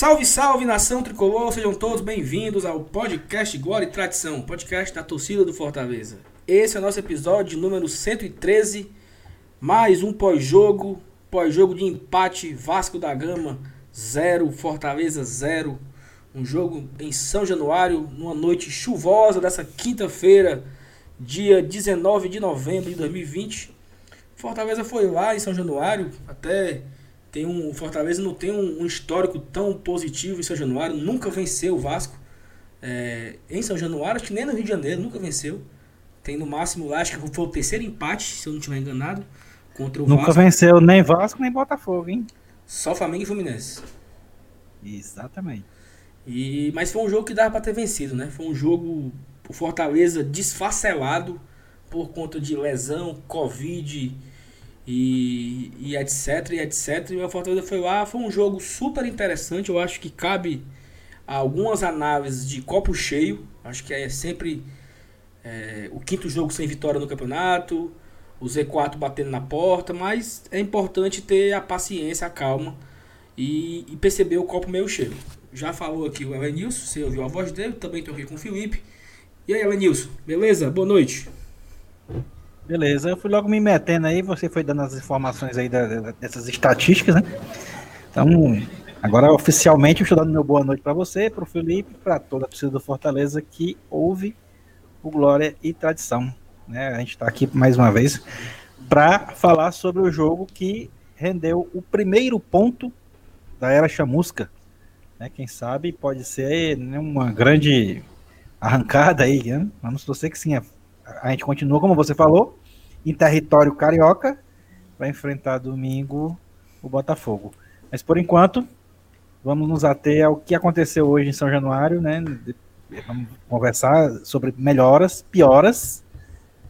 Salve, salve, nação tricolor, sejam todos bem-vindos ao podcast Glória e Tradição, podcast da torcida do Fortaleza. Esse é o nosso episódio número 113, mais um pós-jogo, pós-jogo de empate, Vasco da Gama 0, Fortaleza 0. Um jogo em São Januário, numa noite chuvosa dessa quinta-feira, dia 19 de novembro de 2020. Fortaleza foi lá em São Januário, até tem um Fortaleza não tem um, um histórico tão positivo em São Januário, nunca venceu o Vasco. É, em São Januário, acho que nem no Rio de Janeiro nunca venceu. Tem no máximo lá, acho que foi o terceiro empate, se eu não estiver enganado, contra o Nunca Vasco. venceu nem Vasco nem Botafogo, hein? Só Flamengo e Fluminense. Exatamente. E, mas foi um jogo que dava para ter vencido, né? Foi um jogo, o Fortaleza desfacelado por conta de lesão, Covid e, e etc, e etc. E o Fortaleza foi lá, foi um jogo super interessante. Eu acho que cabe algumas análises de copo cheio. Acho que é sempre é, o quinto jogo sem vitória no campeonato, o Z4 batendo na porta, mas é importante ter a paciência, a calma e, e perceber o copo meio cheio. Já falou aqui o Elenilson, você ouviu a voz dele, também estou aqui com o Felipe. E aí, Elenilson, beleza? Boa noite. Beleza, eu fui logo me metendo aí, você foi dando as informações aí da- dessas estatísticas, né? Então, agora oficialmente eu estou dando meu boa noite para você, para o Felipe, para toda a torcida do Fortaleza que ouve o Glória e Tradição. Né? A gente está aqui mais uma vez para falar sobre o jogo que rendeu o primeiro ponto da era chamusca. Né? Quem sabe pode ser uma grande arrancada aí, né? Vamos torcer que sim. A, a gente continua, como você falou, em território carioca, vai enfrentar domingo o Botafogo. Mas por enquanto, vamos nos ater ao que aconteceu hoje em São Januário, né? Vamos conversar sobre melhoras, pioras,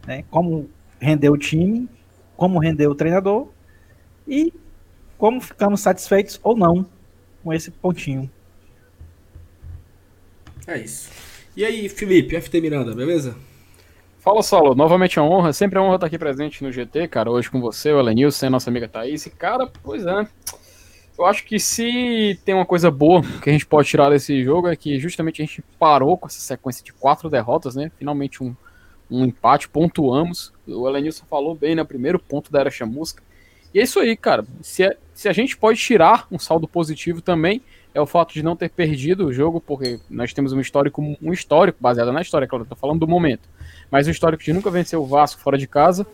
né? Como rendeu o time, como rendeu o treinador e como ficamos satisfeitos ou não com esse pontinho. É isso. E aí, Felipe, FT Miranda, beleza? Fala, Saulo. Novamente é uma honra. Sempre é uma honra estar aqui presente no GT, cara. Hoje com você, o Elenilson, a nossa amiga Thaís. E, cara, pois é. Eu acho que se tem uma coisa boa que a gente pode tirar desse jogo é que justamente a gente parou com essa sequência de quatro derrotas, né? Finalmente um, um empate, pontuamos. O Elenilson falou bem, né? Primeiro ponto da Era Chamusca. E é isso aí, cara. Se, é- se a gente pode tirar um saldo positivo também, é o fato de não ter perdido o jogo, porque nós temos um histórico, um histórico baseado na história, claro, tô falando do momento. Mas o histórico de nunca vencer o Vasco fora de casa,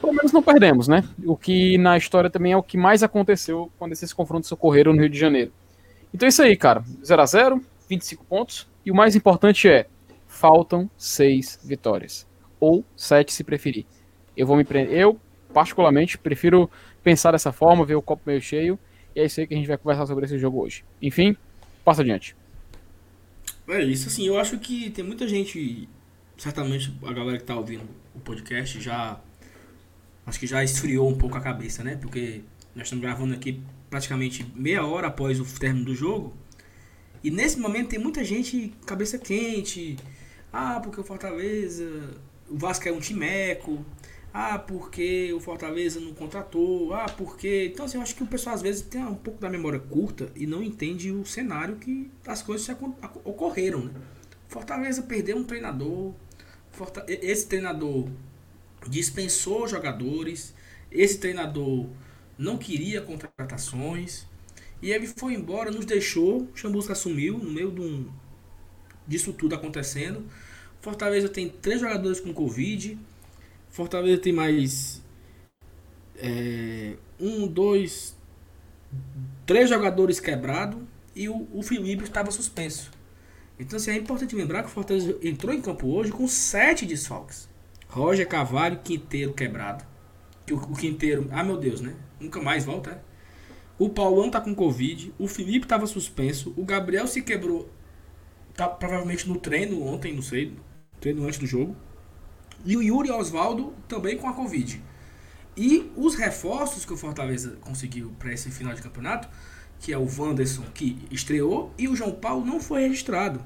pelo menos não perdemos, né? O que na história também é o que mais aconteceu quando esses confrontos ocorreram no Rio de Janeiro. Então é isso aí, cara. 0 a 0 25 pontos. E o mais importante é: faltam 6 vitórias. Ou 7 se preferir. Eu vou me prender. Eu, particularmente, prefiro pensar dessa forma, ver o copo meio cheio. E é isso aí que a gente vai conversar sobre esse jogo hoje. Enfim, passa adiante. É isso, assim, eu acho que tem muita gente, certamente a galera que tá ouvindo o podcast já, acho que já esfriou um pouco a cabeça, né? Porque nós estamos gravando aqui praticamente meia hora após o término do jogo. E nesse momento tem muita gente cabeça quente. Ah, porque o Fortaleza, o Vasco é um timeco. Ah, porque o Fortaleza não contratou. Ah, porque. Então, assim, eu acho que o pessoal às vezes tem um pouco da memória curta e não entende o cenário que as coisas ocorreram, né? Fortaleza perdeu um treinador. Esse treinador dispensou jogadores. Esse treinador não queria contratações. E ele foi embora, nos deixou. Chamusca assumiu no meio de um, disso tudo acontecendo. Fortaleza tem três jogadores com Covid. Fortaleza tem mais é, um, dois, três jogadores quebrados e o, o Felipe estava suspenso. Então assim, é importante lembrar que o Fortaleza entrou em campo hoje com sete desfalques. Roger Cavalho, Quinteiro quebrado. Que O, o Quinteiro, ah meu Deus, né? Nunca mais volta. é? O Paulão tá com Covid. O Felipe estava suspenso. O Gabriel se quebrou. Tá provavelmente no treino ontem, não sei. Treino antes do jogo. E o Yuri Osvaldo também com a Covid. E os reforços que o Fortaleza conseguiu para esse final de campeonato, que é o Wanderson que estreou e o João Paulo não foi registrado.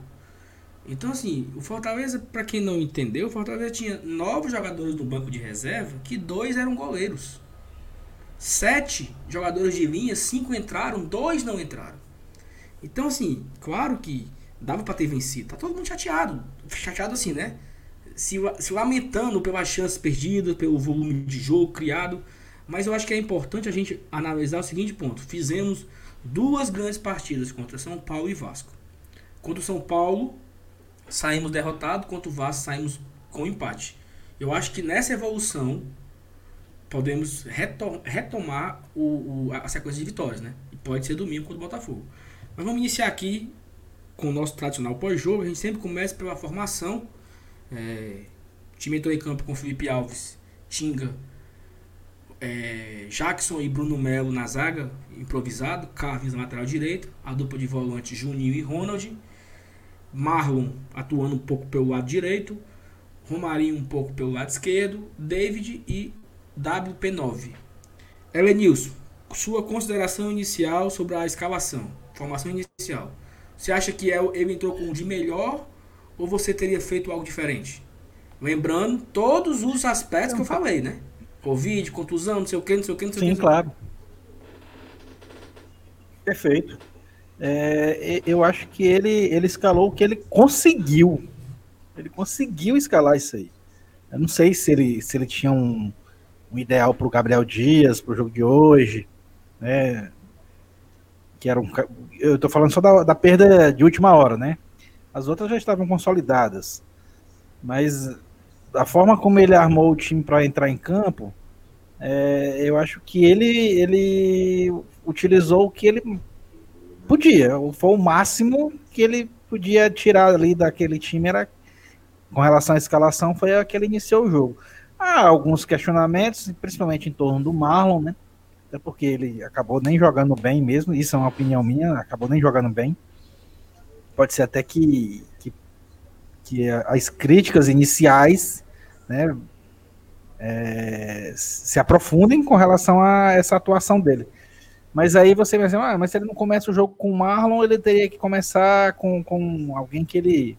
Então assim, o Fortaleza, para quem não entendeu, o Fortaleza tinha nove jogadores no banco de reserva, que dois eram goleiros. Sete jogadores de linha, cinco entraram, dois não entraram. Então, assim, claro que dava para ter vencido. Tá todo mundo chateado. Chateado assim, né? Se, se lamentando pelas chances perdidas, pelo volume de jogo criado. Mas eu acho que é importante a gente analisar o seguinte ponto. Fizemos duas grandes partidas contra São Paulo e Vasco. Contra o São Paulo, saímos derrotados, contra o Vasco, saímos com empate. Eu acho que nessa evolução podemos retom retomar o, o, a sequência de vitórias, né? E pode ser domingo contra o Botafogo. Mas vamos iniciar aqui com o nosso tradicional pós-jogo. A gente sempre começa pela formação. É, time entrou em campo com Felipe Alves, Tinga, é, Jackson e Bruno Melo na zaga, improvisado, Carlos na lateral direito, a dupla de volante Juninho e Ronald, Marlon atuando um pouco pelo lado direito, Romarinho um pouco pelo lado esquerdo, David e WP9. Elenilson, sua consideração inicial sobre a escalação, formação inicial. Você acha que é ele entrou com o de melhor ou você teria feito algo diferente? Lembrando todos os aspectos que eu falei, né? Covid, contusão, não sei o que, não sei o que, não sei Sim, o que. claro. Perfeito. É, eu acho que ele, ele escalou o que ele conseguiu. Ele conseguiu escalar isso aí. Eu não sei se ele, se ele tinha um, um ideal para o Gabriel Dias, para o jogo de hoje, né? Que era um, eu estou falando só da, da perda de última hora, né? As outras já estavam consolidadas. Mas a forma como ele armou o time para entrar em campo, é, eu acho que ele, ele utilizou o que ele podia. Foi o máximo que ele podia tirar ali daquele time era com relação à escalação foi a que ele iniciou o jogo. Há alguns questionamentos, principalmente em torno do Marlon, né? Até porque ele acabou nem jogando bem mesmo, isso é uma opinião minha, acabou nem jogando bem. Pode ser até que, que, que as críticas iniciais né, é, se aprofundem com relação a essa atuação dele. Mas aí você vai dizer, ah, mas se ele não começa o jogo com o Marlon, ele teria que começar com, com alguém que ele,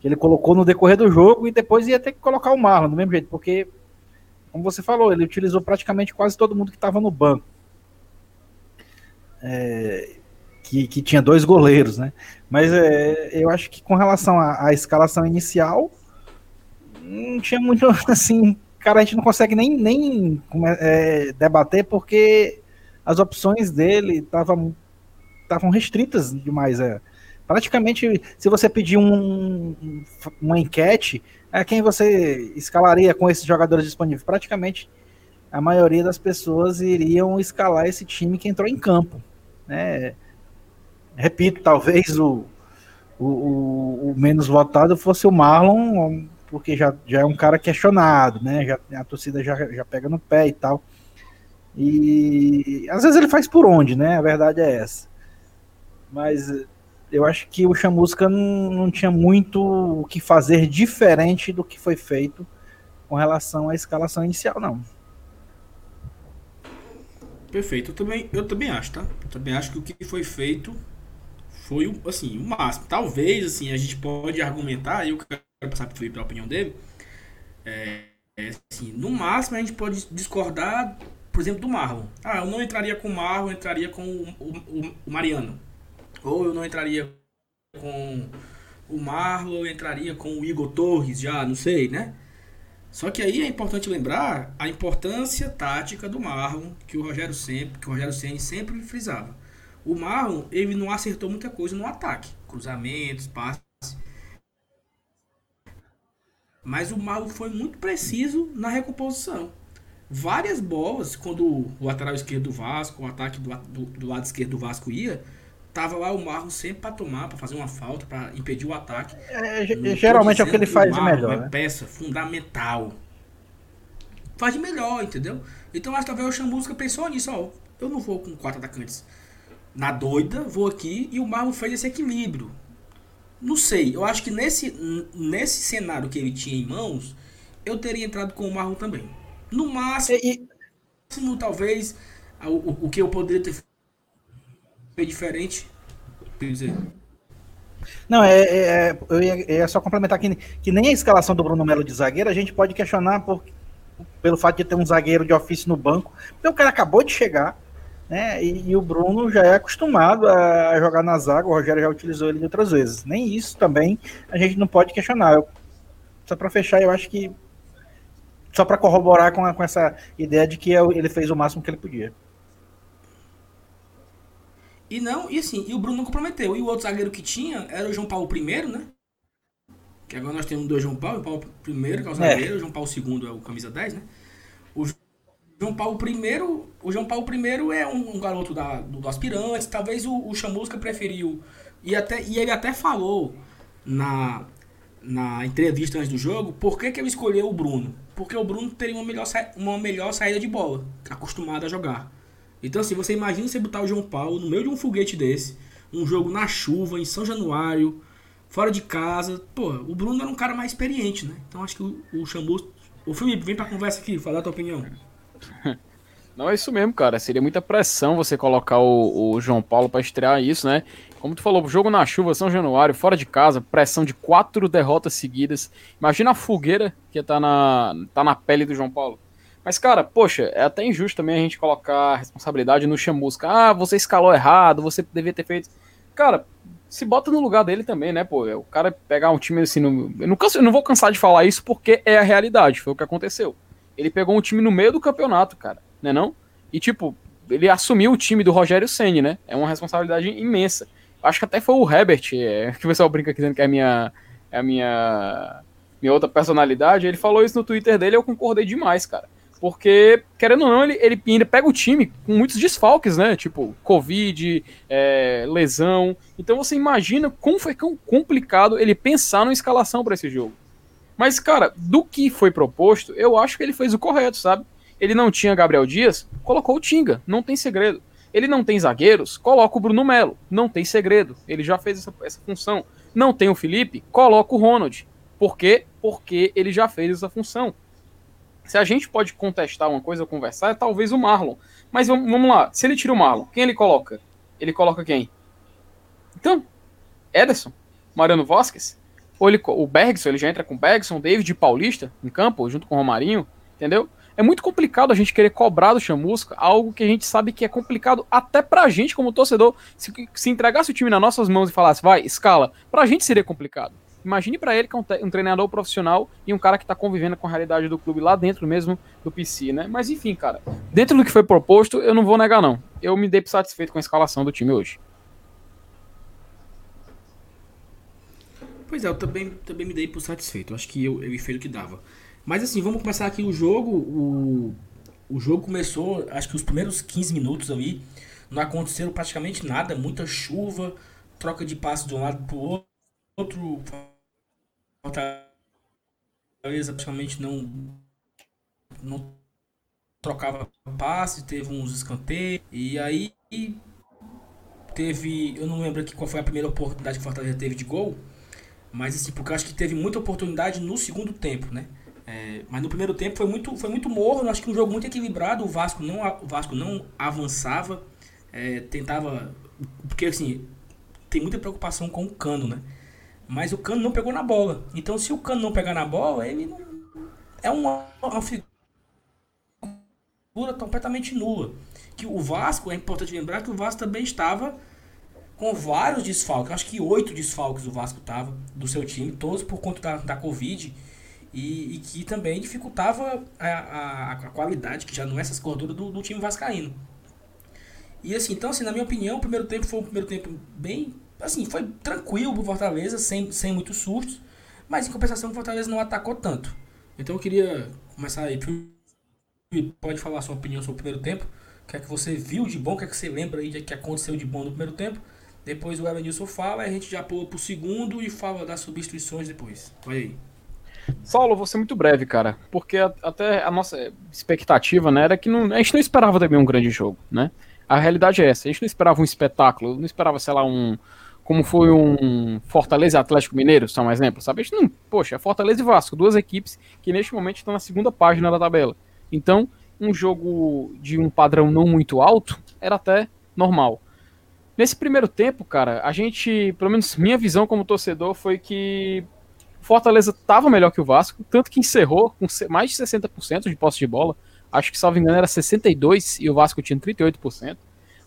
que ele colocou no decorrer do jogo e depois ia ter que colocar o Marlon do mesmo jeito, porque, como você falou, ele utilizou praticamente quase todo mundo que estava no banco. É, que, que tinha dois goleiros, né? Mas é, eu acho que com relação à, escalação inicial, não tinha muito assim. Cara, a gente não consegue nem, nem é, debater porque as opções dele estavam estavam restritas demais. É. Praticamente, se você pedir um, uma enquete, é quem você escalaria com esses jogadores disponíveis? Praticamente a maioria das pessoas iriam escalar esse time que entrou em campo. Né? Repito, talvez o, o, o, menos votado fosse o Marlon, porque já, já é um cara questionado, né? Já, a torcida já, já pega no pé e tal. E às vezes ele faz por onde, né? A verdade é essa. Mas eu acho que o Chamusca não, não tinha muito o que fazer diferente do que foi feito com relação à escalação inicial, não. Perfeito, eu também, eu também acho, tá? Eu também acho que o que foi feito foi assim, o máximo. Talvez assim, a gente pode argumentar, e eu quero passar para a opinião dele. É, é, assim, no máximo a gente pode discordar, por exemplo, do Marlon. Ah, eu não entraria com o Marlon, eu entraria com o, o, o Mariano. Ou eu não entraria com o Marlon, eu entraria com o Igor Torres, já, não sei, né? Só que aí é importante lembrar a importância tática do Marlon, que o Rogério sempre, que o Rogério Ceni sempre frisava. O Marlon, ele não acertou muita coisa no ataque, cruzamentos, passes. Mas o Marlon foi muito preciso na recomposição. Várias bolas, quando o lateral esquerdo do Vasco, o ataque do, do, do lado esquerdo do Vasco ia, tava lá o Marlon sempre para tomar, para fazer uma falta, para impedir o ataque. É, geralmente é o que ele faz de melhor. É né? peça fundamental. Faz de melhor, entendeu? Então acho que talvez o Chamusca pensou nisso, ó. Eu não vou com quatro atacantes na doida, vou aqui e o Marlon fez esse equilíbrio. Não sei, eu acho que nesse, nesse cenário que ele tinha em mãos, eu teria entrado com o Marlon também. No máximo, e, talvez, o, o que eu poderia ter feito diferente. Quer dizer. Não, é, é, é eu ia, é só complementar que, que nem a escalação do Bruno Melo de zagueiro a gente pode questionar por, pelo fato de ter um zagueiro de ofício no banco. Porque o cara acabou de chegar, né? E, e, o Bruno já é acostumado a jogar na zaga, o Rogério já utilizou ele outras vezes. Nem isso também a gente não pode questionar. Eu, só para fechar, eu acho que só para corroborar com, a, com essa ideia de que ele fez o máximo que ele podia. E não, e assim, e o Bruno não comprometeu. E o outro zagueiro que tinha era o João Paulo I, né? Que agora nós temos dois João Paulo, o Paulo I, que é o zagueiro, é. o João Paulo II é o camisa 10, né? O João Paulo I, o João Paulo I é um, um garoto da, do, do aspirante, talvez o, o Chamusca preferiu. E, até, e ele até falou na, na entrevista antes do jogo por que, que ele escolheu o Bruno. Porque o Bruno teria uma melhor, uma melhor saída de bola, acostumado a jogar. Então, assim, você imagina você botar o João Paulo no meio de um foguete desse, um jogo na chuva, em São Januário, fora de casa. Pô, o Bruno era um cara mais experiente, né? Então acho que o, o Chamus. O Felipe, vem pra conversa aqui, falar a tua opinião. Não, é isso mesmo, cara. Seria muita pressão você colocar o, o João Paulo para estrear isso, né? Como tu falou, jogo na chuva, São Januário, fora de casa, pressão de quatro derrotas seguidas. Imagina a fogueira que tá na, tá na pele do João Paulo. Mas, cara, poxa, é até injusto também a gente colocar a responsabilidade no Chamusca. Ah, você escalou errado, você devia ter feito. Cara, se bota no lugar dele também, né, pô? O cara pegar um time assim. No... Eu, não canso, eu não vou cansar de falar isso porque é a realidade, foi o que aconteceu. Ele pegou um time no meio do campeonato, cara, né não? E, tipo, ele assumiu o time do Rogério Senni, né? É uma responsabilidade imensa. Acho que até foi o Herbert, é, que o pessoal brinca aqui dizendo que é a minha. É a minha. Minha outra personalidade. Ele falou isso no Twitter dele eu concordei demais, cara. Porque, querendo ou não, ele, ele ainda pega o time com muitos desfalques, né? Tipo, Covid, é, lesão. Então você imagina como foi complicado ele pensar numa escalação para esse jogo. Mas, cara, do que foi proposto, eu acho que ele fez o correto, sabe? Ele não tinha Gabriel Dias, colocou o Tinga, não tem segredo. Ele não tem zagueiros, coloca o Bruno Melo, não tem segredo. Ele já fez essa, essa função. Não tem o Felipe, coloca o Ronald. Por quê? Porque ele já fez essa função. Se a gente pode contestar uma coisa, conversar, é talvez o Marlon. Mas vamos, lá, se ele tira o Marlon, quem ele coloca? Ele coloca quem? Então, Ederson, Mariano Vasquez, ou ele, o Bergson, ele já entra com Bergson, David Paulista em campo, junto com o Romarinho, entendeu? É muito complicado a gente querer cobrar do Chamusca algo que a gente sabe que é complicado até pra gente como torcedor. Se, se entregasse o time nas nossas mãos e falasse, vai, escala, pra gente seria complicado. Imagine para ele que é um, um, treinador profissional e um cara que tá convivendo com a realidade do clube lá dentro mesmo do PC, né? Mas enfim, cara, dentro do que foi proposto, eu não vou negar não. Eu me dei satisfeito com a escalação do time hoje. Pois é, eu também, também me dei por satisfeito. Acho que eu, eu fiz o que dava. Mas assim, vamos começar aqui o jogo. O, o jogo começou, acho que os primeiros 15 minutos ali, não aconteceu praticamente nada, muita chuva, troca de passos de um lado pro outro, Fortaleza praticamente não, não trocava passe, teve uns escanteios. E aí teve. Eu não lembro aqui qual foi a primeira oportunidade que o Fortaleza teve de gol. Mas assim, porque eu acho que teve muita oportunidade no segundo tempo, né? É, mas no primeiro tempo foi muito, foi muito morno, acho que um jogo muito equilibrado. O Vasco não, o Vasco não avançava, é, tentava. Porque assim, tem muita preocupação com o cano, né? Mas o Cano não pegou na bola. Então, se o Cano não pegar na bola, ele não... é uma, uma figura completamente nula. Que o Vasco, é importante lembrar que o Vasco também estava com vários desfalques. Acho que oito desfalques o Vasco estava do seu time, todos por conta da, da Covid. E, e que também dificultava a, a, a, qualidade, que já não é essas gorduras do, do time vascaíno. E assim, então assim, na minha opinião, o primeiro tempo foi um primeiro tempo bem assim, foi tranquilo pro Fortaleza, sem, sem muitos sustos, mas em compensação o Fortaleza não atacou tanto. Então eu queria começar aí, pode falar sua opinião sobre o primeiro tempo, o que é que você viu de bom, o que é que você lembra aí de que aconteceu de bom no primeiro tempo. Depois o Evanilson fala, a gente já pula pro segundo e fala das substituições depois. Vai aí. Saulo, vou ser muito breve, cara, porque até a nossa expectativa, né, era que não, a gente não esperava também um grande jogo, né? A realidade é essa, a gente não esperava um espetáculo, não esperava, sei lá, um, como foi um Fortaleza Atlético Mineiro, só um exemplo, sabe? A gente não, poxa, Fortaleza e Vasco, duas equipes que neste momento estão na segunda página da tabela. Então, um jogo de um padrão não muito alto era até normal. Nesse primeiro tempo, cara, a gente, pelo menos minha visão como torcedor foi que Fortaleza estava melhor que o Vasco, tanto que encerrou com mais de 60% de posse de bola. Acho que, salvo engano, era 62% e o Vasco tinha 38%.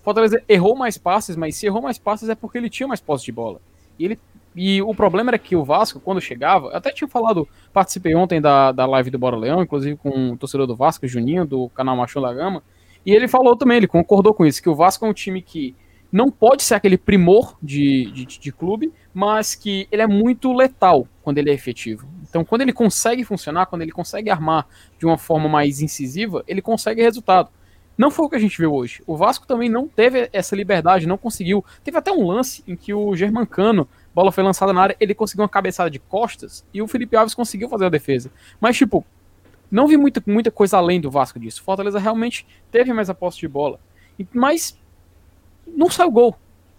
Fortaleza errou mais passes, mas se errou mais passes é porque ele tinha mais posse de bola. E, ele, e o problema era que o Vasco, quando chegava, até tinha falado, participei ontem da, da live do Bora Leão, inclusive com o torcedor do Vasco, Juninho, do canal Machão da Gama, e ele falou também, ele concordou com isso, que o Vasco é um time que não pode ser aquele primor de, de, de clube, mas que ele é muito letal quando ele é efetivo. Então, quando ele consegue funcionar, quando ele consegue armar de uma forma mais incisiva, ele consegue resultado. Não foi o que a gente viu hoje. O Vasco também não teve essa liberdade, não conseguiu. Teve até um lance em que o Germancano, bola foi lançada na área, ele conseguiu uma cabeçada de costas e o Felipe Alves conseguiu fazer a defesa. Mas, tipo, não vi muita, muita coisa além do Vasco disso. Fortaleza realmente teve mais a posse de bola. Mas não saiu gol.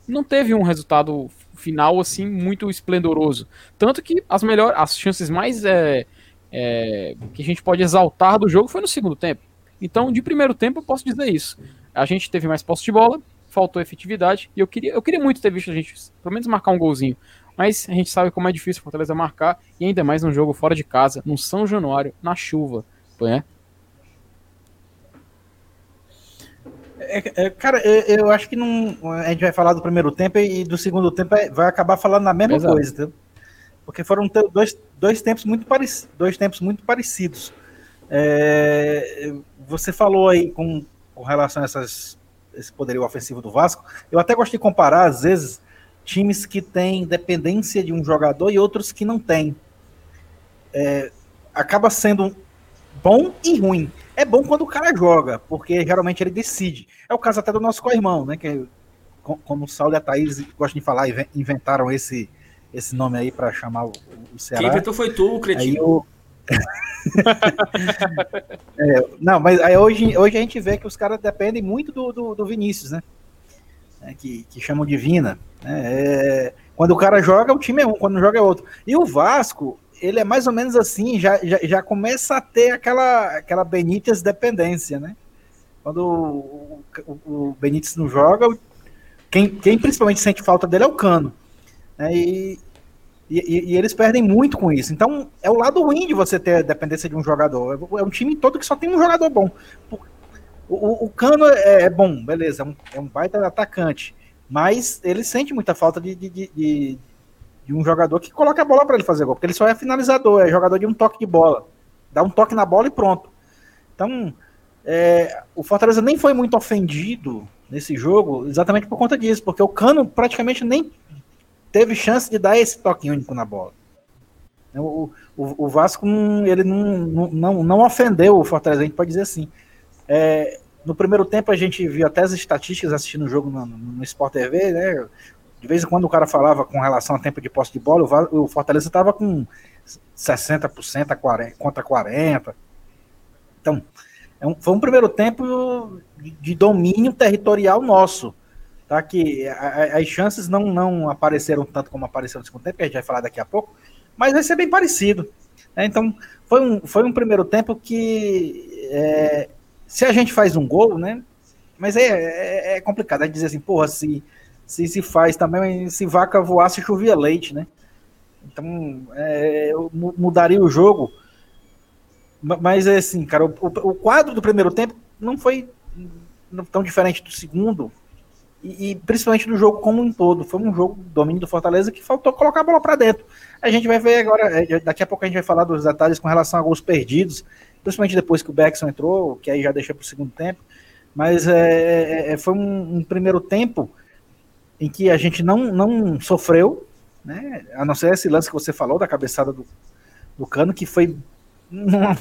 Não teve um resultado final assim muito esplendoroso. Tanto que as melhores, as chances mais é, é, que a gente pode exaltar do jogo foi no segundo tempo. Então, de primeiro tempo, eu posso dizer isso. A gente teve mais posse de bola, faltou efetividade, e eu queria, eu queria muito ter visto a gente, pelo menos, marcar um golzinho. Mas a gente sabe como é difícil Fortaleza marcar, e ainda mais num jogo fora de casa, no São Januário, na chuva. Né? É, é, cara, eu, eu, acho que não. A gente vai falar do primeiro tempo e do segundo tempo é, vai acabar falando na mesma Exato. coisa, entendeu? Porque foram dois, dois, tempos muito parecidos, dois tempos muito parecidos. É, você falou aí com, com relação a essas, esse poderio ofensivo do Vasco. Eu até gosto de comparar, às vezes, times que têm dependência de um jogador e outros que não têm. É, acaba sendo bom e ruim. É bom quando o cara joga, porque geralmente ele decide. É o caso até do nosso co-irmão, né? Que, como o Saulo e a Thaís gostam de falar, inventaram esse, esse nome aí para chamar o, o Ceará. Quem inventou foi tu, cretino. é, não, mas aí hoje, hoje a gente vê que os caras dependem muito do, do, do Vinícius, né? É, que, que chamam de Vina. Né? É, quando o cara joga, o time é um, quando joga é outro. E o Vasco, ele é mais ou menos assim, já, já, já começa a ter aquela, aquela Benítez dependência, né? Quando o, o, o Benítez não joga, quem, quem principalmente sente falta dele é o Cano. Né? E, e, e, eles perdem muito com isso. Então, é o lado ruim de você ter dependência de um jogador. É um time todo que só tem um jogador bom. O, o, o Cano é, é, bom, beleza, é um, é um baita atacante. Mas ele sente muita falta de, de, de, de um jogador que coloca a bola para ele fazer gol. Porque ele só é finalizador, é jogador de um toque de bola. Dá um toque na bola e pronto. Então, é, o Fortaleza nem foi muito ofendido nesse jogo exatamente por conta disso. Porque o Cano praticamente nem teve chance de dar esse toque único na bola. O, o, o Vasco ele não, não, não ofendeu o Fortaleza, a gente pode dizer assim. É, no primeiro tempo a gente viu até as estatísticas assistindo o jogo no, no Sport TV, né? De vez em quando o cara falava com relação ao tempo de posse de bola, o, Fortaleza estava com 60% a 40, contra 40%. Então, é um, foi um primeiro tempo de, domínio territorial nosso tá? Que as chances não, não apareceram tanto como apareceram no segundo tempo, que a gente vai falar daqui a pouco, mas vai ser bem parecido. Né? Então, foi um, foi um primeiro tempo que é, se a gente faz um gol, né? Mas é, é, é complicado, é dizer assim, porra, se, se se faz também, se vaca voasse, chovia leite, né? Então, é, mudaria o jogo. Mas, é assim, cara, o, o quadro do primeiro tempo não foi tão diferente do segundo, e, e, principalmente no jogo como um todo. Foi um jogo domínio do Fortaleza que faltou colocar a bola para dentro. A gente vai ver agora, é, daqui a pouco a gente vai falar dos detalhes com relação a gols perdidos, principalmente depois que o Beckson entrou, que aí já deixa para o segundo tempo. Mas é, é, é, foi um, um, primeiro tempo em que a gente não, não sofreu, né? A não ser esse lance que você falou da cabeçada do, do Cano, que foi uma,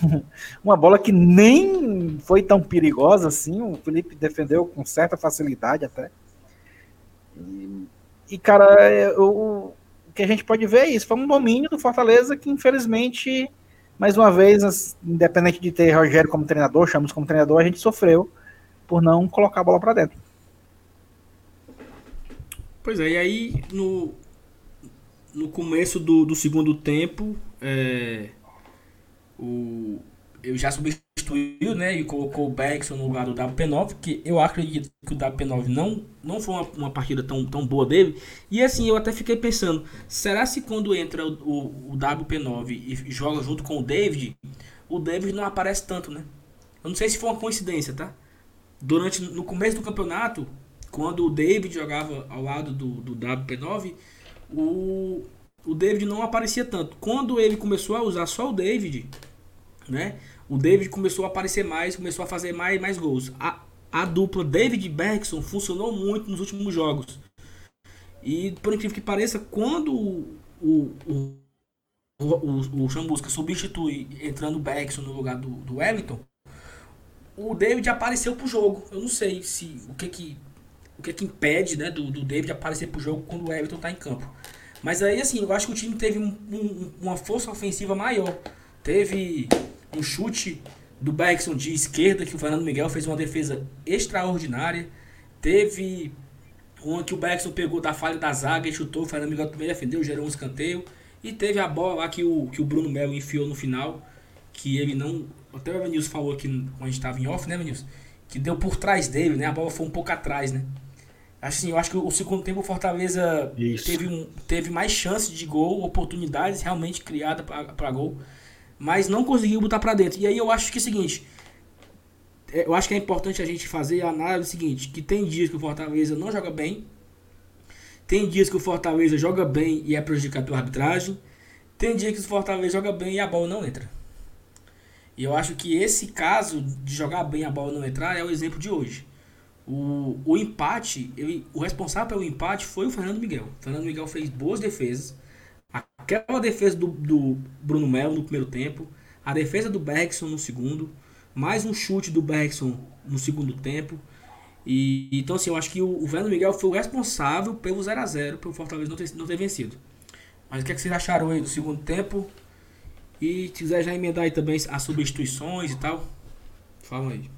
uma bola que nem foi tão perigosa assim. O Felipe defendeu com certa facilidade até. E, e cara, é, o, que a gente pode ver é isso. Foi um domínio do Fortaleza que, infelizmente, mais uma vez, independente de ter Rogério como treinador, chamamos como treinador, a gente sofreu por não colocar a bola para dentro. Pois é, e aí no, no começo do, do segundo tempo, é, o, eu já substituiu, né, e colocou o Beckson no lugar do WP9, que eu acredito que o WP9 não, não foi uma, uma partida tão, tão boa dele. E assim, eu até fiquei pensando, será se quando entra o, o, o WP9 e joga junto com o David, o David não aparece tanto, né? Eu não sei se foi uma coincidência, tá? Durante, no começo do campeonato, quando o David jogava ao lado do, do WP9, o, o David não aparecia tanto. Quando ele começou a usar só o David, né? O David começou a aparecer mais, começou a fazer mais, mais gols. A, a dupla David e Bergson funcionou muito nos últimos jogos. E por incrível que pareça, quando o, o, o, o, o Chamusca substitui entrando o Bergson no lugar do, do Wellington, o David apareceu pro jogo. Eu não sei se o que que o que que impede, né, do, do David aparecer pro jogo quando o Everton tá em campo. Mas aí assim, eu acho que o time teve um, um, uma força ofensiva maior. Teve um chute do Bergson de esquerda que o Fernando Miguel fez uma defesa extraordinária. Teve uma que o Bergson pegou da falha da zaga e chutou, o Fernando Miguel também defendeu, gerou um escanteio. E teve a bola lá que o, que o Bruno Melo enfiou no final, que ele não até o Evanilson falou aqui quando a gente estava em off, né, Evanilson? Que deu por trás dele, né? A bola foi um pouco atrás, né? Assim, eu acho que o segundo tempo o Fortaleza teve, um, teve mais chances de gol, oportunidades realmente criadas para gol, mas não conseguiu botar para dentro. E aí eu acho que é o seguinte, é, eu acho que é importante a gente fazer a análise seguinte, que tem dias que o Fortaleza não joga bem, tem dias que o Fortaleza joga bem e é prejudicado pela arbitragem, tem dias que o Fortaleza joga bem e a bola não entra. E eu acho que esse caso de jogar bem a bola não entrar é o exemplo de hoje. O, o empate, ele, o responsável pelo empate foi o Fernando Miguel. O Fernando Miguel fez boas defesas. Aquela defesa do, do Bruno Melo no primeiro tempo, a defesa do Bergson no segundo, mais um chute do Bergson no segundo tempo. E, então, assim, eu acho que o, o Fernando Miguel foi o responsável pelo 0 a 0 pelo Fortaleza não ter, não ter vencido. Mas o que, é que vocês acharam aí do segundo tempo? E se quiser já emendar aí também as substituições e tal, fala aí.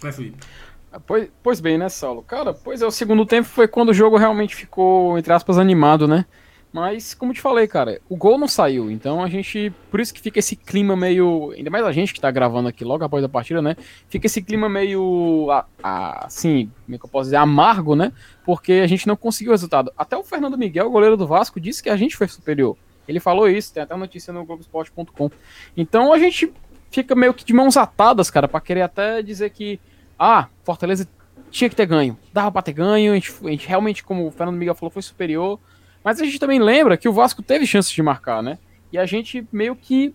Vai, Felipe. Pois, pois bem, né, Saulo? Cara, pois é, o segundo tempo foi quando o jogo realmente ficou, entre aspas, animado, né? Mas, como te falei, cara, o gol não saiu, então a gente. Por isso que fica esse clima meio. Ainda mais a gente que tá gravando aqui logo após a partida, né? Fica esse clima meio. assim, como é que eu posso dizer? Amargo, né? Porque a gente não conseguiu o resultado. Até o Fernando Miguel, goleiro do Vasco, disse que a gente foi superior. Ele falou isso, tem até notícia no Globoesporte.com. Então a gente fica meio que de mãos atadas, cara, para querer até dizer que, ah, Fortaleza tinha que ter ganho. Dava pra ter ganho, a gente, a gente realmente, como o Fernando Miguel falou, foi superior. Mas a gente também lembra que o Vasco teve chances de marcar, né? E a gente meio que.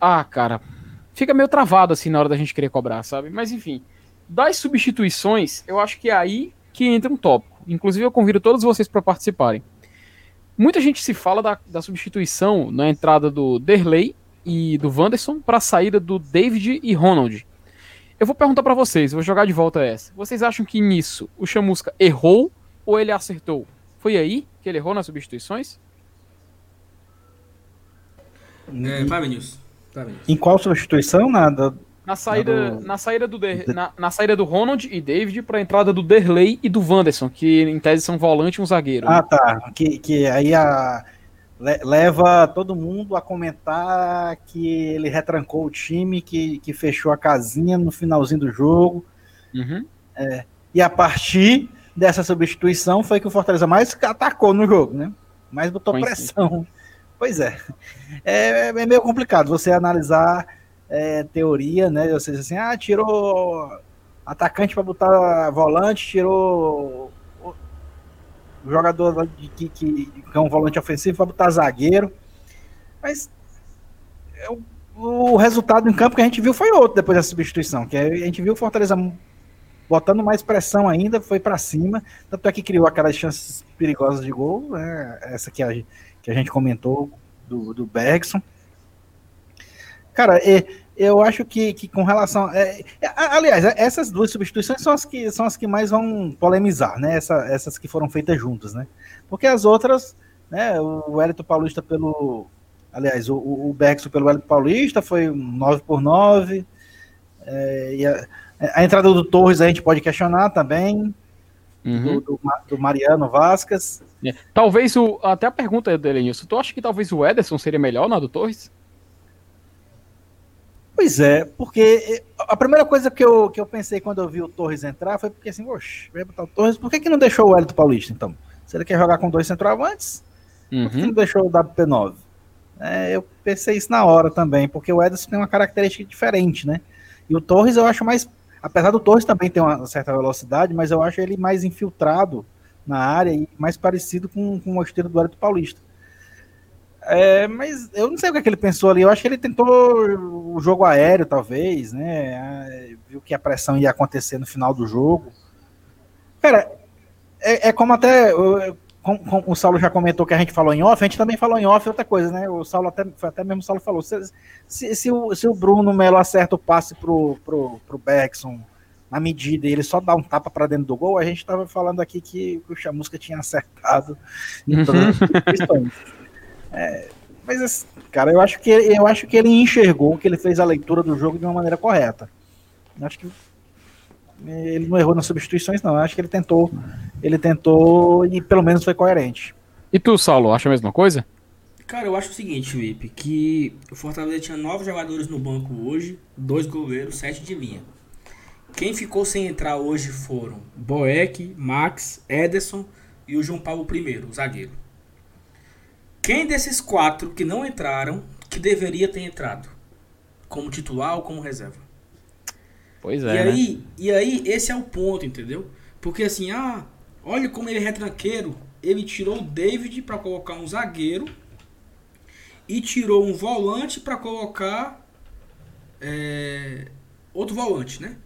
Ah, cara. Fica meio travado assim na hora da gente querer cobrar, sabe? Mas enfim. Das substituições, eu acho que é aí que entra um tópico. Inclusive, eu convido todos vocês para participarem. Muita gente se fala da, da substituição na entrada do Derley e do Wanderson para a saída do David e Ronald. Eu vou perguntar para vocês, vou jogar de volta essa. Vocês acham que nisso o Chamusca errou ou ele acertou? Foi aí que ele errou nas substituições? É, vai, Vinícius. Em qual substituição? Na, da, na saída, do... na saída do Der, na, na, saída do Ronald e David para a entrada do Derley e do Wanderson, que em tese são volante e um zagueiro. Ah, né? tá. Que, que aí a, leva todo mundo a comentar que ele retrancou o time, que, que fechou a casinha no finalzinho do jogo. Uhum. É, e a partir dessa substituição foi que o Fortaleza mais atacou no jogo, né? Mais botou pressão. Pois é. é. É meio complicado você analisar é, teoria, né? Ou seja, assim, ah, tirou atacante para botar volante, tirou o jogador que, que, que é um volante ofensivo para botar zagueiro. Mas é, o, o resultado em campo que a gente viu foi outro depois da substituição, que a gente viu o Fortaleza botando mais pressão ainda, foi para cima, tanto é que criou aquelas chances perigosas de gol, né? essa que a, que a gente comentou do, do Bergson. Cara, é, eu acho que, que com relação. É, é, aliás, essas duas substituições são as que, são as que mais vão polemizar, né? Essa, essas que foram feitas juntas, né? Porque as outras, né? O Wellington Paulista pelo. Aliás, o, o Bergson pelo Wellington Paulista foi 9 por 9 é, e a, a, entrada do Torres a gente pode questionar também. Uhum. Do, do, do, Mariano Vascas. É. Talvez o. Até a pergunta dele, Nilson. Tu acha que talvez o Ederson seria melhor na do Torres? Pois é, porque a primeira coisa que eu, que eu pensei quando eu vi o Torres entrar foi porque assim, oxe, vai botar o Torres, por que, que não deixou o Hélito Paulista então? Se ele quer jogar com dois centroavantes, uhum. por que, não uhum. deixou o WP9? É, eu pensei isso na hora também, porque o Ederson tem uma característica diferente, né? E o Torres eu acho mais, Apesar do Torres também ter uma certa velocidade, mas eu acho ele mais infiltrado na área e mais parecido com, com o esteiro do Hélio Paulista. É, mas eu não sei o que, é que, ele pensou ali. Eu acho que ele tentou o jogo aéreo, talvez, né? Viu que a pressão ia acontecer no final do jogo. Cara, é, é como até como, como o Saulo já comentou que a gente falou em off, a gente também falou em off outra coisa, né? O Saulo até, até mesmo o Saulo falou. Se, se, se, o, se o Bruno Melo acerta o passe pro, pro, pro Bergson na medida e ele só dá um tapa para dentro do gol, a gente estava falando aqui que, que o Chamusca tinha acertado em todas as questões. É, mas, cara, eu acho, que, eu acho que ele enxergou que ele fez a leitura do jogo de uma maneira correta. Eu acho que ele não errou nas substituições, não. Eu acho que ele tentou, ele tentou e pelo menos foi coerente. E tu, Saulo, acha a mesma coisa? Cara, eu acho o seguinte, Felipe, que o Fortaleza tinha nove jogadores no banco hoje, dois goleiros, sete de linha. Quem ficou sem entrar hoje foram Boeck, Max, Ederson e o João Paulo I, o zagueiro. Quem desses quatro que não entraram que deveria ter entrado? Como titular ou como reserva? Pois é. E aí, né? e aí, esse é o ponto, entendeu? Porque assim, ah, olha como ele é retranqueiro. Ele tirou o David para colocar um zagueiro e tirou um volante para colocar é, outro volante, né?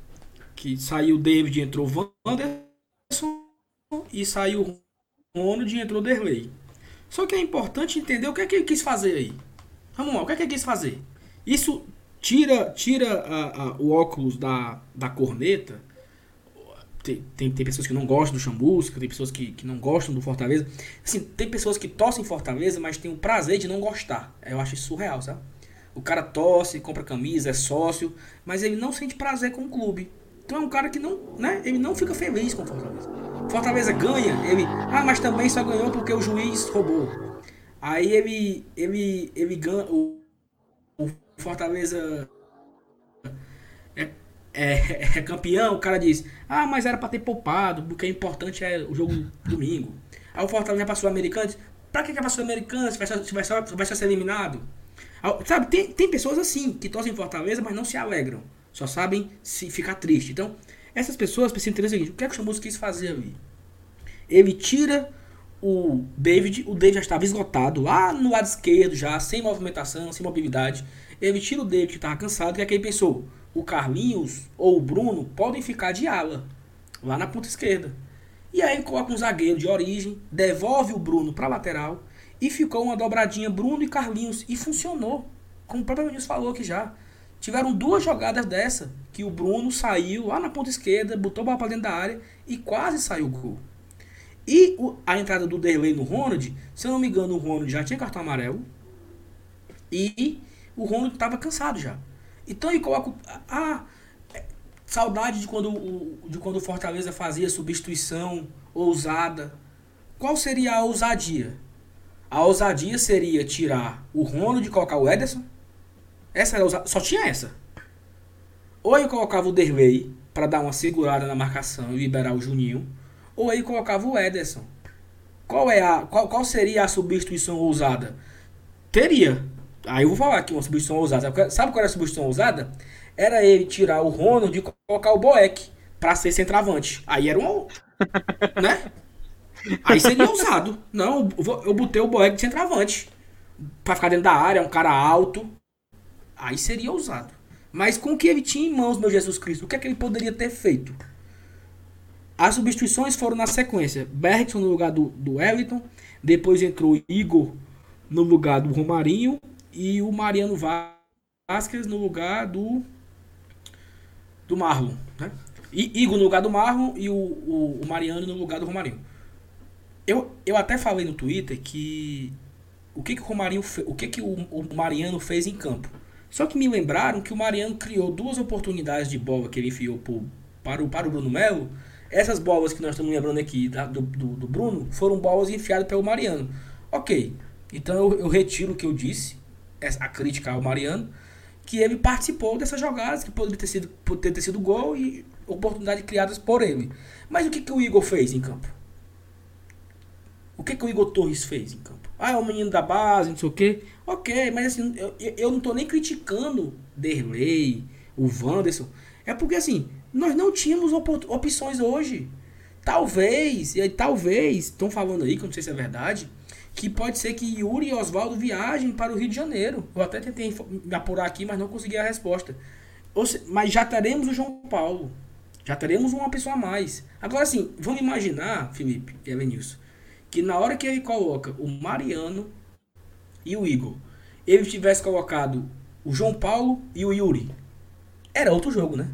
Que saiu o David e entrou o Wanderson e saiu o Ronald e entrou o Derley. Só que é importante entender o que é que ele quis fazer aí. Vamos lá, o que é que ele quis fazer? Isso tira tira a, a, o óculos da, da corneta. Tem, tem, tem, pessoas que não gostam do Chambusca, tem pessoas que, que não gostam do Fortaleza. Assim, tem pessoas que torcem Fortaleza, mas tem o prazer de não gostar. Eu acho isso surreal, sabe? O cara torce, compra camisa, é sócio, mas ele não sente prazer com o clube. Então é um cara que não, né? Ele não fica feliz com o Fortaleza. Fortaleza ganha, ele, ah, mas também só ganhou porque o juiz roubou. Aí ele, ele, ele ganha, o, o Fortaleza é, é, é, campeão, o cara diz, ah, mas era para ter poupado, porque o importante é o jogo domingo. Aí o Fortaleza passou americano, pra que, que é pra Sul-Americana se vai, se vai, só, vai ser eliminado? Sabe, tem, tem pessoas assim, que torcem Fortaleza, mas não se alegram. Só sabem se ficar triste. Então, essas pessoas precisam entender o seguinte: o que é que o Chamusca quis fazer ali? Ele tira o David, o David já estava esgotado lá no lado esquerdo, já sem movimentação, sem mobilidade. Ele tira o David que estava cansado, e é que ele pensou: o Carlinhos ou o Bruno podem ficar de ala, lá na ponta esquerda. E aí coloca um zagueiro de origem, devolve o Bruno para lateral e ficou uma dobradinha Bruno e Carlinhos e funcionou. Como o próprio Vinícius falou aqui já. Tiveram duas jogadas dessa, que o Bruno saiu lá na ponta esquerda, botou a bola pra dentro da área e quase saiu o gol. E o, a entrada do Derlei no Ronald, se eu não me engano, o Ronald já tinha cartão amarelo. E o Ronald estava cansado já. Então ele coloca. Ah, é, saudade de quando, o, de quando o Fortaleza fazia substituição ousada. Qual seria a ousadia? A ousadia seria tirar o Ronald e colocar o Ederson essa era só tinha essa. Ou eu colocava o Derlei para dar uma segurada na marcação e liberar o Juninho, ou aí colocava o Ederson. Qual é a qual, qual seria a substituição ousada? Teria. Aí eu vou falar aqui uma substituição ousada. Sabe qual era a substituição ousada? Era ele tirar o Ronald e colocar o Boeck para ser centroavante. Aí era um né? Aí seria ousado. Não, eu botei o Boeck de centroavante para ficar dentro da área, um cara alto, Aí seria ousado. Mas com o que ele tinha em mãos, meu Jesus Cristo, o que é que ele poderia ter feito? As substituições foram na sequência. Bergson no lugar do, do Wellington. Depois entrou Igor no lugar do Romarinho. E o Mariano Vasquez no lugar do. Do Marlon. Né? E Igor no lugar do Marlon e o, o, o Mariano no lugar do Romarinho. Eu, eu até falei no Twitter que. O que, que o Romarinho o que, que o, o Mariano fez em campo? Só que me lembraram que o Mariano criou duas oportunidades de bola que ele enfiou pro, para, o, para o Bruno Melo. Essas bolas que nós estamos lembrando aqui da, do, do, do, Bruno foram bolas enfiadas pelo Mariano. Ok, então eu, eu retiro o que eu disse, a crítica ao Mariano, que ele participou dessas jogadas que poderia ter sido, poderia ter sido gol e oportunidades criadas por ele. Mas o que, que o Igor fez em campo? O que, que o Igor Torres fez em campo? Ah, é o menino da base, não sei o quê. Ok, mas assim, eu, eu não tô nem criticando Derlei, o Wanderson. É porque assim, Nós não tínhamos op opções hoje. Talvez, e aí, talvez, estão falando aí, que eu não sei se é verdade, que pode ser que Yuri e Oswaldo viajem para o Rio de Janeiro. Eu até tentei apurar aqui, mas não consegui a resposta. Se, mas já teremos o João Paulo. Já teremos uma pessoa a mais. Agora sim, vamos imaginar, Felipe e Elenilson, que na hora que ele coloca o Mariano e o Igor, ele tivesse colocado o João Paulo e o Yuri. Era outro jogo, né?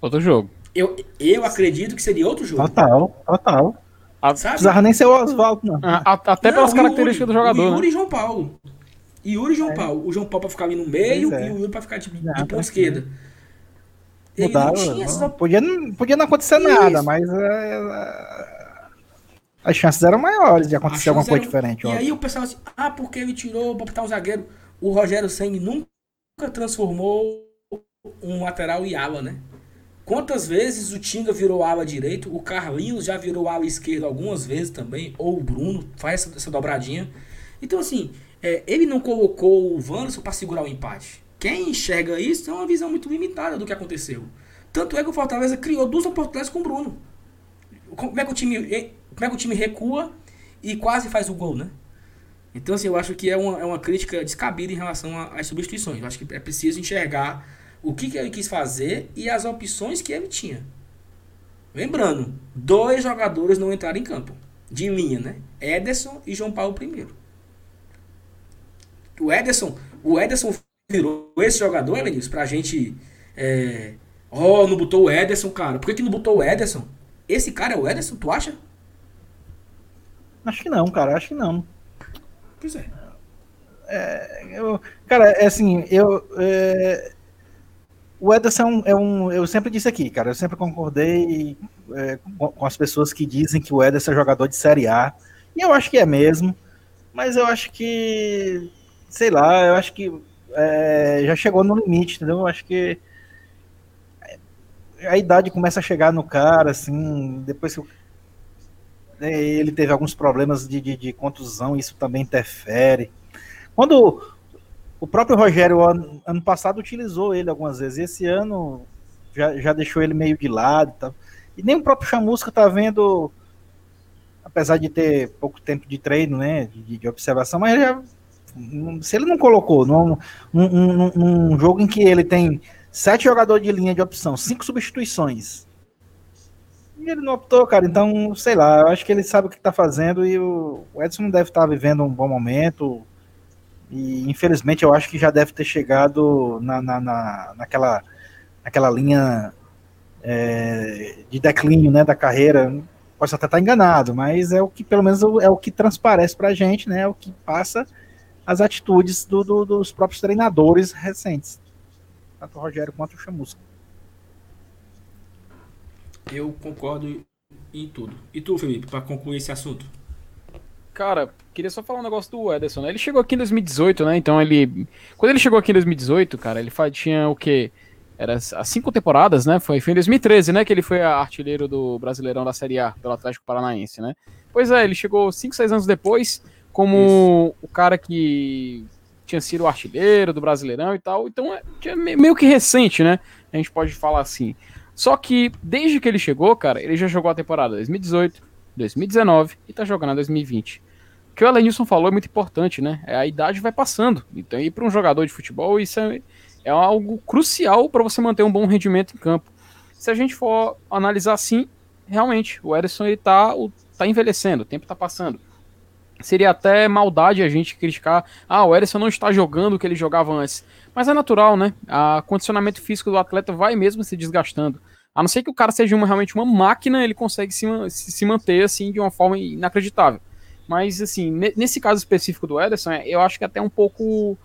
Outro jogo. Eu, eu acredito que seria outro jogo. Total, total. A, não precisava nem ser o Oswaldo, não. A, até não, pelas características Yuri, do jogador. Yuri né? e João Paulo. Yuri e João É. Paulo. O João Paulo pra ficar ali no meio é. e o Yuri pra ficar tipo, de Não, ponta tranquilo. esquerda. Ele Mudava, não tinha essas não- podia, não- podia não acontecer Isso. nada, mas é, as chances eram maiores de acontecer alguma coisa era- diferente. E óbvio. aí o pessoal assim, ah, porque ele tirou pra botar um zagueiro. O Rogério Senni nunca transformou um lateral em ala, né? Quantas vezes o Tinga virou ala direito, o Carlinhos já virou ala esquerdo algumas vezes também, ou o Bruno, faz essa, essa dobradinha. Então assim, é, ele não colocou o Wanderson pra segurar o empate. Quem enxerga isso tem uma visão muito limitada do que aconteceu. Tanto é que o Fortaleza criou duas oportunidades com o Bruno. Como é que o time, como é que o time recua e quase faz o gol, né? Então, assim, eu acho que é uma, é uma crítica descabida em relação às substituições. Eu acho que é preciso enxergar o que, que ele quis fazer e as opções que ele tinha. Lembrando, dois jogadores não entraram em campo. De linha, né? Ederson e João Paulo primeiro. O Ederson, o Ederson virou esse jogador, Elenilson, pra gente. É, oh, não botou o Ederson, cara. Por que, que não botou o Ederson? Esse cara é o Ederson, tu acha? Acho que não, cara, acho que não. Pois é. Eu, cara, é assim, eu. é, o Ederson é um, é um- Eu sempre disse aqui, cara, eu sempre concordei é, com, com as pessoas que dizem que o Ederson é jogador de Série A. E eu acho que é mesmo. Mas eu acho que. Sei lá, eu acho que é, já chegou no limite, entendeu? Eu acho que. A idade começa a chegar no cara, assim, depois que né, ele teve alguns problemas de, de, de contusão, isso também interfere. Quando o próprio Rogério, ano, ano passado, utilizou ele algumas vezes, esse ano já, já deixou ele meio de lado e tal. E nem o próprio Chamusca tá vendo, apesar de ter pouco tempo de treino, né, de, de observação, mas já, se ele não colocou num, num, num, num jogo em que ele tem sete jogadores de linha de opção, cinco substituições, ele não optou, cara. Então, sei lá, eu acho que ele sabe o que tá fazendo e o Edson deve estar vivendo um bom momento. E infelizmente eu acho que já deve ter chegado na, na, na- naquela, naquela linha é, de declínio né, da carreira. Posso até estar enganado, mas é o que pelo menos é o que transparece pra gente, né? É o que passa as atitudes do- do- dos próprios treinadores recentes. Tanto o Rogério quanto o Chamusca. Eu concordo em tudo. E tu, Felipe, pra concluir esse assunto? Cara, queria só falar um negócio do Ederson, né? Ele chegou aqui em 2018, né? Então ele. Quando ele chegou aqui em 2018, cara, ele tinha o quê? Era as cinco temporadas, né? Foi, foi em 2013, né? Que ele foi artilheiro do Brasileirão da Série A, pelo Atlético Paranaense, né? Pois é, ele chegou 5, 6 anos depois, como o cara que tinha sido o artilheiro do Brasileirão e tal. Então é meio que recente, né? A gente pode falar assim. Só que desde que ele chegou, cara, ele já jogou a temporada 2018, 2019 e tá jogando a 2020. O que o Elenilson falou é muito importante, né? É, A idade vai passando. Então, ir para um jogador de futebol, isso é, é algo crucial para você manter um bom rendimento em campo. Se a gente for analisar assim, realmente, o Ederson ele tá, o- tá envelhecendo, o tempo tá passando. Seria até maldade a gente criticar, ah, o Ederson não está jogando o que ele jogava antes. Mas é natural, né? O condicionamento físico do atleta vai mesmo se desgastando. A não ser que o cara seja uma- realmente uma máquina, ele consegue se, se manter assim de uma forma inacreditável. Mas, assim, ne- nesse caso específico do Ederson, é, eu acho que até um pouco.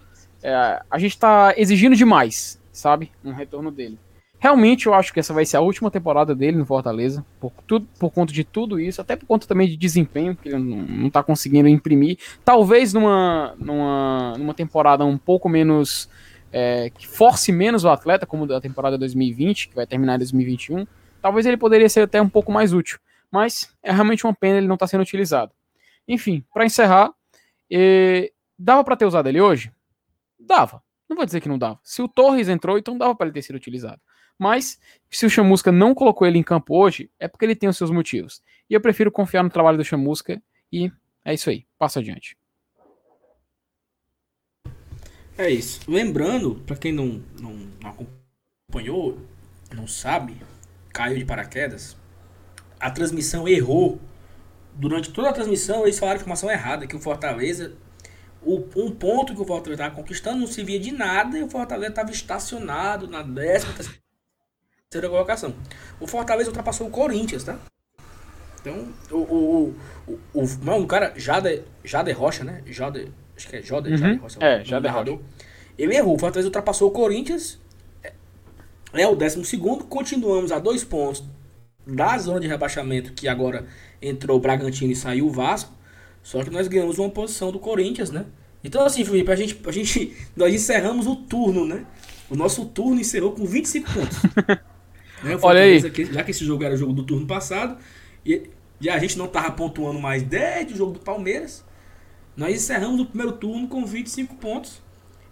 é, a gente tá exigindo demais, sabe? Um retorno dele. Realmente, eu acho que essa vai ser a última temporada dele no Fortaleza, por, por conta de tudo isso, até por conta também de desempenho, que ele não, não tá conseguindo imprimir. Talvez numa, numa, numa temporada um pouco menos. É, que force menos o atleta, como da temporada 2020, que vai terminar em 2021, talvez ele poderia ser até um pouco mais útil. Mas é realmente uma pena ele não estar sendo utilizado. Enfim, para encerrar, eh, dava para ter usado ele hoje? Dava. Não vou dizer que não dava. Se o Torres entrou, então dava para ele ter sido utilizado. Mas, se o Chamusca não colocou ele em campo hoje, é porque ele tem os seus motivos. E eu prefiro confiar no trabalho do Chamusca e é isso aí. Passa adiante. É isso. Lembrando, para quem não, não, não acompanhou, não sabe, caiu de paraquedas, a transmissão errou. Durante toda a transmissão, eles falaram informação errada, que o Fortaleza, o, um ponto que o Fortaleza estava conquistando não servia de nada e o Fortaleza estava estacionado na décima terceira colocação. O Fortaleza ultrapassou o Corinthians, tá? Então, o, o, o, o, o, o cara, Jade, Jade Rocha, né? Jade, acho que é Jade, uhum. Rocha. É, Jade Rocha. Ele errou. O Fortaleza ultrapassou o Corinthians. É o décimo segundo. Continuamos a dois pontos da zona de rebaixamento, que agora entrou o Bragantino e saiu o Vasco. Só que nós ganhamos uma posição do Corinthians, né? Então, assim, Felipe, a gente, a gente, nós encerramos o turno, né? O nosso turno encerrou com 25 pontos. né? Olha aí. Aqui, já que esse jogo era o jogo do turno passado, e, e a gente não tava pontuando mais desde o jogo do Palmeiras, nós encerramos o primeiro turno com 25 pontos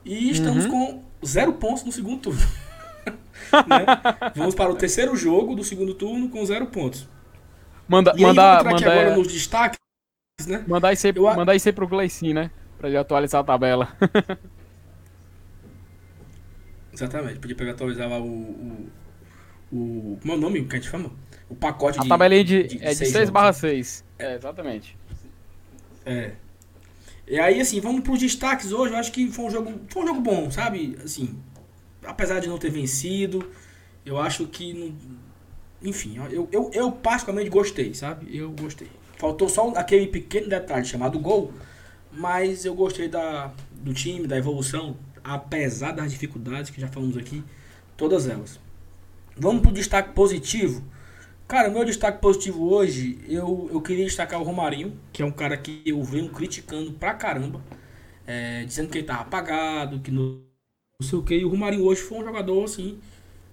e estamos uhum. com zero pontos no segundo turno. né? Vamos para o terceiro jogo do segundo turno com zero pontos. Manda, e mandar, mandar aqui agora nos destaques, né? Mandar isso aí, Eu... mandar isso aí pro Gleicinho, né? Pra ele atualizar a tabela. Exatamente, podia pegar atualizar lá o, o, o. Como é o nome que a gente chama? O pacote a de. A tabela aí de, de, de, é de 6 barra 6. É, exatamente. É. E aí, assim, vamos pros destaques hoje. Eu acho que foi um jogo, foi um jogo bom, sabe? Assim, apesar de não ter vencido, eu acho que. Não, enfim, eu, eu, eu particularmente gostei, sabe? Eu gostei. Faltou só aquele pequeno detalhe chamado gol, mas eu gostei da, do time, da evolução, apesar das dificuldades que já falamos aqui, todas elas. Vamos pro destaque positivo. Cara, meu destaque positivo hoje, eu, eu queria destacar o Romarinho, que é um cara que eu venho criticando pra caramba, é, dizendo que ele tava apagado, que não não sei o que. E o Romarinho hoje foi um jogador assim.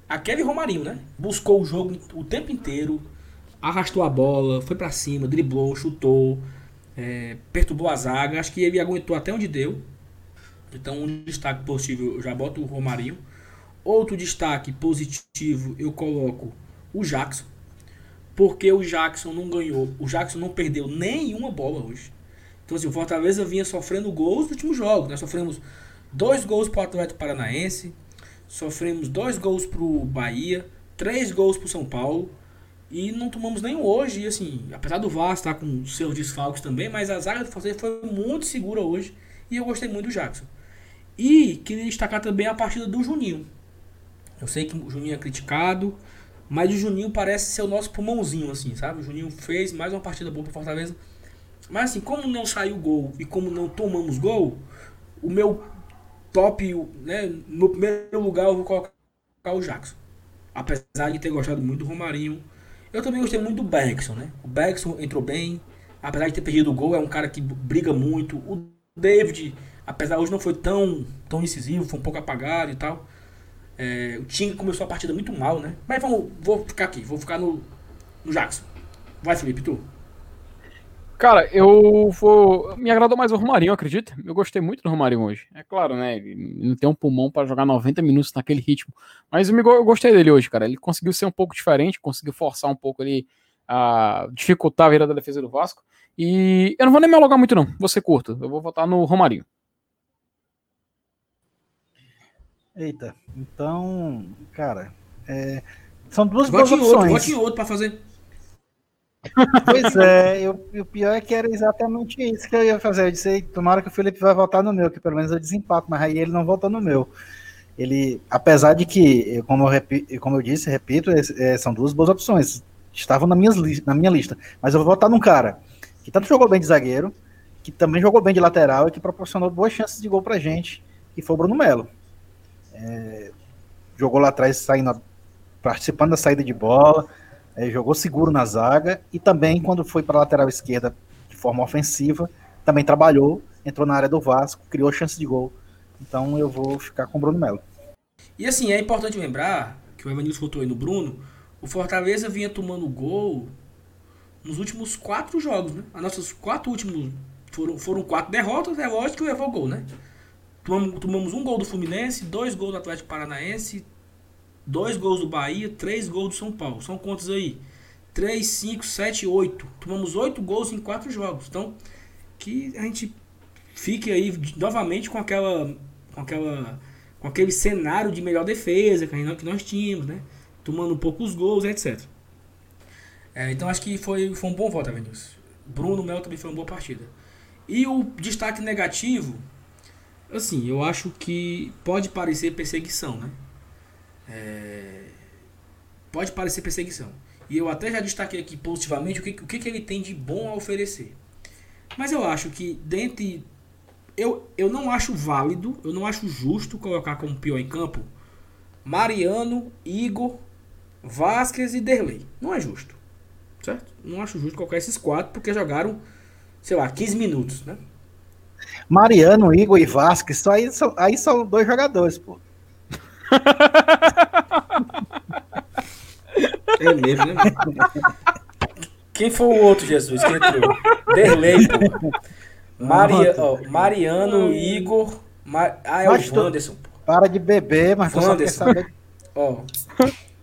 Aquele Romarinho, né? Buscou o jogo o tempo inteiro, arrastou a bola, foi para cima, driblou, chutou, é, perturbou a zaga. Acho que ele aguentou até onde deu. Então, um destaque positivo, eu já boto o Romarinho. Outro destaque positivo, eu coloco o Jackson. Porque o Jackson não ganhou, o Jackson não perdeu nenhuma bola hoje. Então, assim, o Fortaleza vinha sofrendo gols no último jogo. Nós sofremos dois gols para o Atlético Paranaense, sofremos dois gols para o Bahia, três gols para o São Paulo e não tomamos nenhum hoje. E assim, apesar do Vasco estar com seus desfalques também, mas a zaga do Fortaleza foi muito segura hoje e eu gostei muito do Jackson. E queria destacar também a partida do Juninho. Eu sei que o Juninho é criticado, mas o Juninho parece ser o nosso pulmãozinho, assim, sabe? O Juninho fez mais uma partida boa para Fortaleza. Mas assim, como não saiu gol e como não tomamos gol, o meu top, né? No primeiro lugar eu vou colocar o Jackson. Apesar de ter gostado muito do Romarinho. Eu também gostei muito do Bergson, né? O Bergson entrou bem. Apesar de ter perdido o gol, é um cara que briga muito. O David, apesar de hoje não foi tão, tão incisivo, foi um pouco apagado e tal. É, o time começou a partida muito mal, né? Mas vamos, vou ficar aqui, vou ficar no, no Jackson. Vai, Felipe, tu. Cara, eu vou. Me agradou mais o Romarinho, acredita? Eu gostei muito do Romarinho hoje. É claro, né? Ele não tem um pulmão para jogar 90 minutos naquele ritmo. Mas eu, gostei dele hoje, cara. Ele conseguiu ser um pouco diferente, conseguiu forçar um pouco ali, a dificultar a virada da defesa do Vasco. E eu não vou nem me alugar muito, não. Vou ser curto. Eu vou votar no Romarinho. Eita, então, cara, é... são duas boas opções. Outro, vote em outro para fazer Pois é, eu, o pior é que era exatamente isso que eu ia fazer. Eu disse, tomara que o Felipe vai votar no meu, que pelo menos eu desempato, mas aí ele não votou no meu. Ele, apesar de que, como eu, repito, como eu disse, repito, é, são duas boas opções. Estavam na, minha na minha lista. Mas eu vou votar num cara que tanto jogou bem de zagueiro, que também jogou bem de lateral e que proporcionou boas chances de gol pra gente, que foi o Bruno Melo. É, jogou lá atrás, saindo, participando da saída de bola, é, jogou seguro na zaga e também quando foi para a lateral esquerda de forma ofensiva, também trabalhou, entrou na área do Vasco, criou chance de gol. Então eu vou ficar com o Bruno Melo. E assim, é importante lembrar que o Evanilson voltou aí no Bruno, o Fortaleza vinha tomando gol nos últimos quatro jogos, né? As nossas quatro últimos foram, foram quatro derrotas, é lógico que levou gol, né? Tomamos, um gol do Fluminense, dois gols do Atlético Paranaense, dois gols do Bahia, três gols do São Paulo. São quantos aí? 3, 5, 7, 8. Tomamos 8 gols em 4 jogos. Então, que a gente fique aí novamente com aquela com aquela com aquele cenário de melhor defesa que nós tínhamos, né? Tomando poucos gols, etc. É, então acho que foi, foi um bom voto, Vinícius. Bruno Melo também foi uma boa partida. E o destaque negativo, assim, eu acho que pode parecer perseguição, né? É, pode parecer perseguição. E eu até já destaquei aqui positivamente o que, o que, que ele tem de bom a oferecer. Mas eu acho que dentre eu, eu não acho válido, eu não acho justo colocar como pior em campo Mariano, Igor, Vasquez e Derlei. Não é justo. Certo? Não acho justo colocar esses quatro porque jogaram, sei lá, 15 minutos, né? Mariano, Igor e Vasquez, só aí, são, aí são dois jogadores, pô. É mesmo, né? Quem foi o outro, Jesus, que entrou? Derlei, pô. Maria, ó, Mariano, Igor. Mar... Ah, é mas o Wanderson. Para de beber, mas Wanderson. Saber... Ó.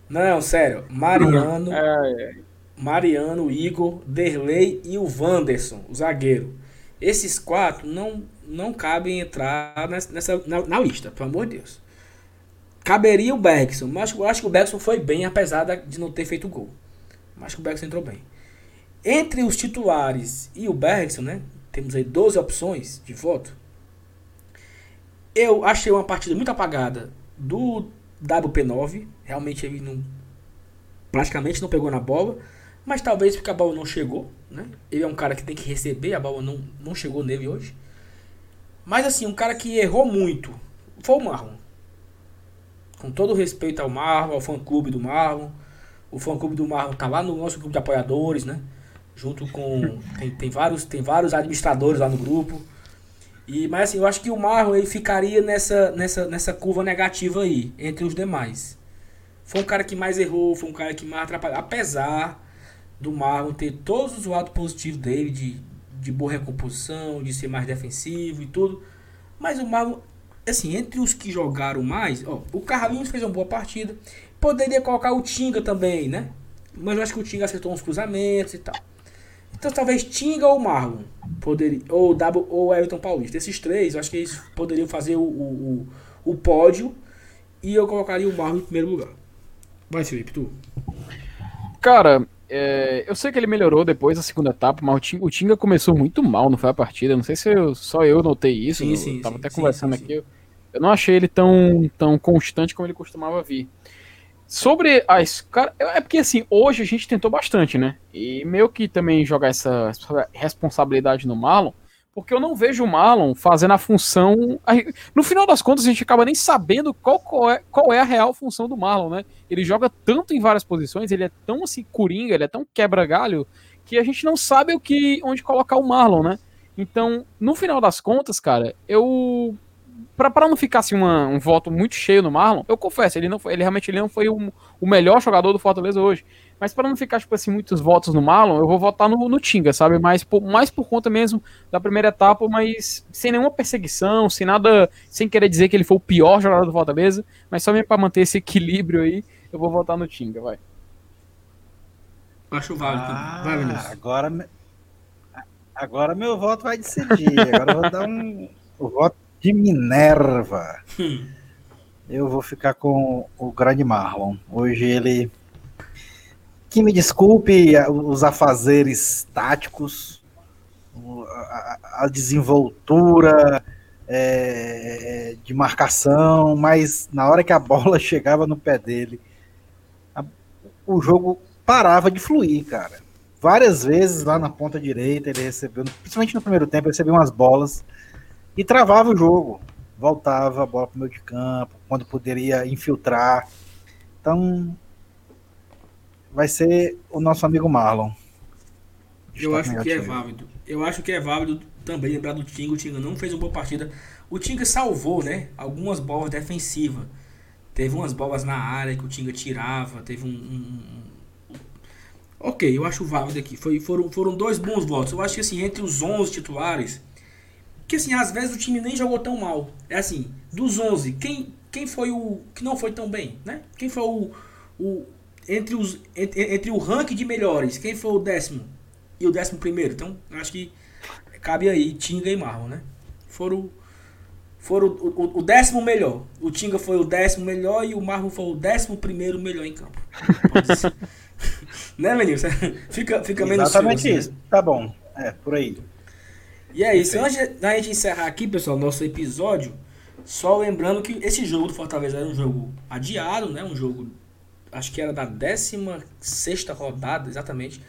Não, sério. Mariano. Mariano, Igor, Derlei e o Wanderson, o zagueiro. Esses quatro não, não cabem entrar nessa, na, na lista, pelo amor de Deus. Caberia o Bergson, mas eu acho que o Bergson foi bem, apesar de não ter feito gol. Mas que o Bergson entrou bem. Entre os titulares e o Bergson, né? Temos aí 12 opções de voto. Eu achei uma partida muito apagada do WP9. Realmente ele não. Praticamente não pegou na bola. Mas talvez porque a bola não chegou. Né? Ele é um cara que tem que receber, a bola não, não chegou nele hoje. Mas assim, um cara que errou muito foi o Marlon. Com todo respeito ao Marlon, ao fã clube do Marlon. O fã clube do Marlon tá lá no nosso grupo de apoiadores, né? junto com tem, tem vários tem vários administradores lá no grupo e mas assim eu acho que o Marlon ele ficaria nessa nessa nessa curva negativa aí entre os demais foi um cara que mais errou foi um cara que mais atrapalhou apesar do Marlon ter todos os lados positivos dele de, de boa recomposição de ser mais defensivo e tudo mas o Marlon assim entre os que jogaram mais ó, o Carlinhos fez uma boa partida poderia colocar o Tinga também né mas eu acho que o Tinga acertou uns cruzamentos e tal então talvez Tinga ou Marlon poderia, ou W ou Everton Paulista. Esses três, eu acho que eles poderiam fazer o, o, o, pódio e eu colocaria o Marlon em primeiro lugar. Vai, Felipe, tu. Cara, é, eu sei que ele melhorou depois da segunda etapa, mas o Tinga, o Tinga começou muito mal, não foi a partida. Não sei se eu, só eu notei isso. Sim, sim, eu tava sim, até conversando aqui. Eu, eu não achei ele tão, tão constante como ele costumava vir. Sobre as. Cara, é porque assim, hoje a gente tentou bastante, né? E meio que também jogar essa responsabilidade no Marlon, porque eu não vejo o Marlon fazendo a função. No final das contas, a gente acaba nem sabendo qual, qual, é, qual é a real função do Marlon, né? Ele joga tanto em várias posições, ele é tão assim, coringa, ele é tão quebra-galho, que a gente não sabe o que onde colocar o Marlon, né? Então, no final das contas, cara, eu para não ficar assim uma, um voto muito cheio no Marlon, eu confesso, ele não foi, ele realmente ele não foi o, o melhor jogador do Fortaleza hoje. Mas para não ficar tipo assim muitos votos no Marlon, eu vou votar no, no Tinga, sabe? Mais por, mais por conta mesmo da primeira etapa, mas sem nenhuma perseguição, sem nada, sem querer dizer que ele foi o pior jogador do Fortaleza, mas só mesmo para manter esse equilíbrio aí, eu vou votar no Tinga, vai. Acho válido. Ah, vai, Vinícius. Agora, agora meu voto vai decidir. Agora eu vou dar um o voto de Minerva. Hum. Eu vou ficar com o grande Marlon. Hoje ele. Que me desculpe os afazeres táticos, a, desenvoltura é, de marcação, mas na hora que a bola chegava no pé dele, a, o jogo parava de fluir, cara. Várias vezes lá na ponta direita ele recebeu, principalmente no primeiro tempo, ele recebeu umas bolas e travava o jogo. Voltava a bola para o meio de campo, quando poderia infiltrar. Então, vai ser o nosso amigo Marlon. Eu acho que é válido. Eu acho que é válido também lembrar do Tinga. O Tinga não fez uma boa partida. O Tinga salvou, né? Algumas bolas defensivas. Teve umas bolas na área que o Tinga tirava. Teve um, um, um... Ok, eu acho válido aqui. Foi, foram, foram dois bons votos. Eu acho que assim, entre os 11 titulares, que assim, às vezes o time nem jogou tão mal. É assim, dos 11, quem, quem foi o que não foi tão bem, né? Quem foi o, o entre os entre, entre o ranking de melhores, quem foi o décimo e o décimo primeiro? Então, acho que cabe aí Tinga e Marlon, né? Foram foram o, o, o, décimo melhor. O Tinga foi o décimo melhor e o Marlon foi o décimo primeiro melhor em campo. né, menino? Fica, fica menos Exatamente né? isso. Né? Tá bom. É, por aí. E é isso. Antes da gente encerrar aqui, pessoal, nosso episódio, só lembrando que esse jogo do Fortaleza era um jogo adiado, né? Um jogo, acho que era da 16 rodada, exatamente.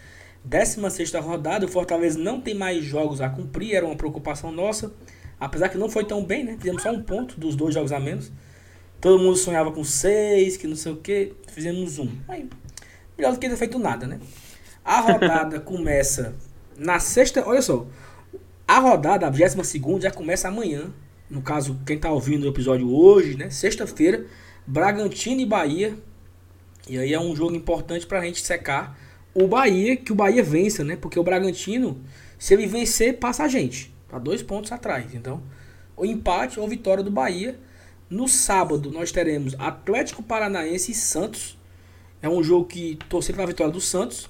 16 rodada, o Fortaleza não tem mais jogos a cumprir, era uma preocupação nossa. Apesar que não foi tão bem, né? Fizemos só um ponto dos dois jogos a menos. Todo mundo sonhava com seis, que não sei o que. Fizemos um. Aí, melhor do que ter feito nada, né? A rodada começa na sexta. Olha só. A rodada, a 22 já começa amanhã. No caso, quem está ouvindo o episódio hoje, né? Sexta-feira, Bragantino e Bahia. E aí é um jogo importante para a gente secar o Bahia, que o Bahia vença, né? Porque o Bragantino, se ele vencer, passa a gente. Tá dois pontos atrás. Então, o empate ou vitória do Bahia. No sábado, nós teremos Atlético Paranaense e Santos. É um jogo que torcer para a vitória do Santos.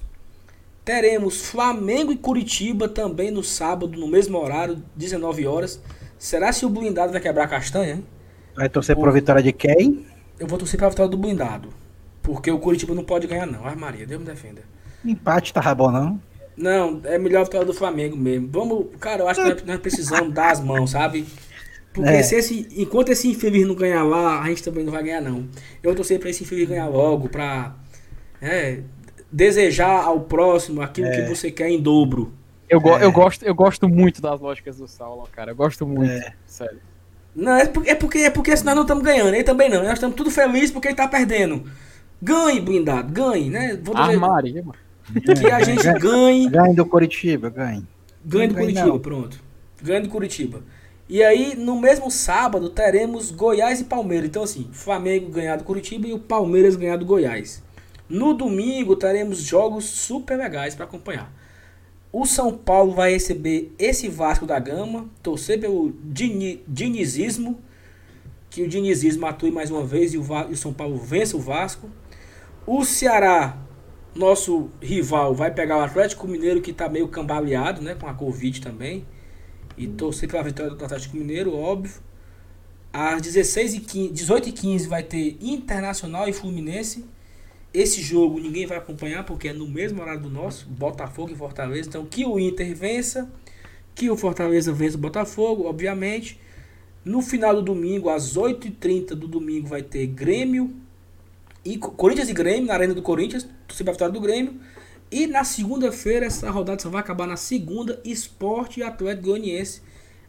Teremos Flamengo e Curitiba também no sábado, no mesmo horário, 19 horas. Será se o blindado vai quebrar a castanha, hein? Vai torcer para a vitória de quem? Eu vou torcer para a vitória do blindado. Porque o Curitiba não pode ganhar, não. Ai, Maria, Deus me defenda. Empate tá bom, não? Não, é melhor a vitória do Flamengo mesmo. Vamos, cara, eu acho que nós precisamos dar as mãos, sabe? Porque é. se esse, enquanto esse infeliz não ganhar lá, a gente também não vai ganhar, não. Eu torcer para esse infeliz ganhar logo, pra é, desejar ao próximo aquilo é. que você quer em dobro. Eu, go é. eu, gosto, eu gosto muito das lógicas do Saulo, cara. Eu gosto muito, é. sério. Não, é porque, é porque, é porque nós não estamos ganhando, ele também não. Nós estamos tudo felizes porque ele está perdendo. Ganhe, blindado, ganhe, né? Vou dizer, Armaria, mano. Que a gente ganhe. Ganhe do Curitiba, ganhe. Ganhe do Curitiba, não. pronto. Ganhe do Curitiba. E aí, no mesmo sábado, teremos Goiás e Palmeiras. Então, assim, Flamengo ganhar do Curitiba e o Palmeiras ganhar do Goiás. No domingo teremos jogos super legais para acompanhar. O São Paulo vai receber esse Vasco da Gama, torcer pelo dinizismo, que o dinizismo atue mais uma vez e o, e o São Paulo vença o Vasco. O Ceará, nosso rival, vai pegar o Atlético Mineiro que está meio cambaleado, né, com a Covid também. E torcer pela vitória do Atlético Mineiro, óbvio. Às 16 e 15, 18 e 15 vai ter Internacional e Fluminense. Esse jogo ninguém vai acompanhar porque é no mesmo horário do nosso, Botafogo e Fortaleza. Então, que o Inter vença, que o Fortaleza vença o Botafogo, obviamente. No final do domingo, às 8h30 do domingo, vai ter Grêmio e Corinthians e Grêmio na Arena do Corinthians, sempre a vitória do Grêmio. E na segunda-feira, essa rodada só vai acabar na segunda, Esporte e Atlético Goianiense.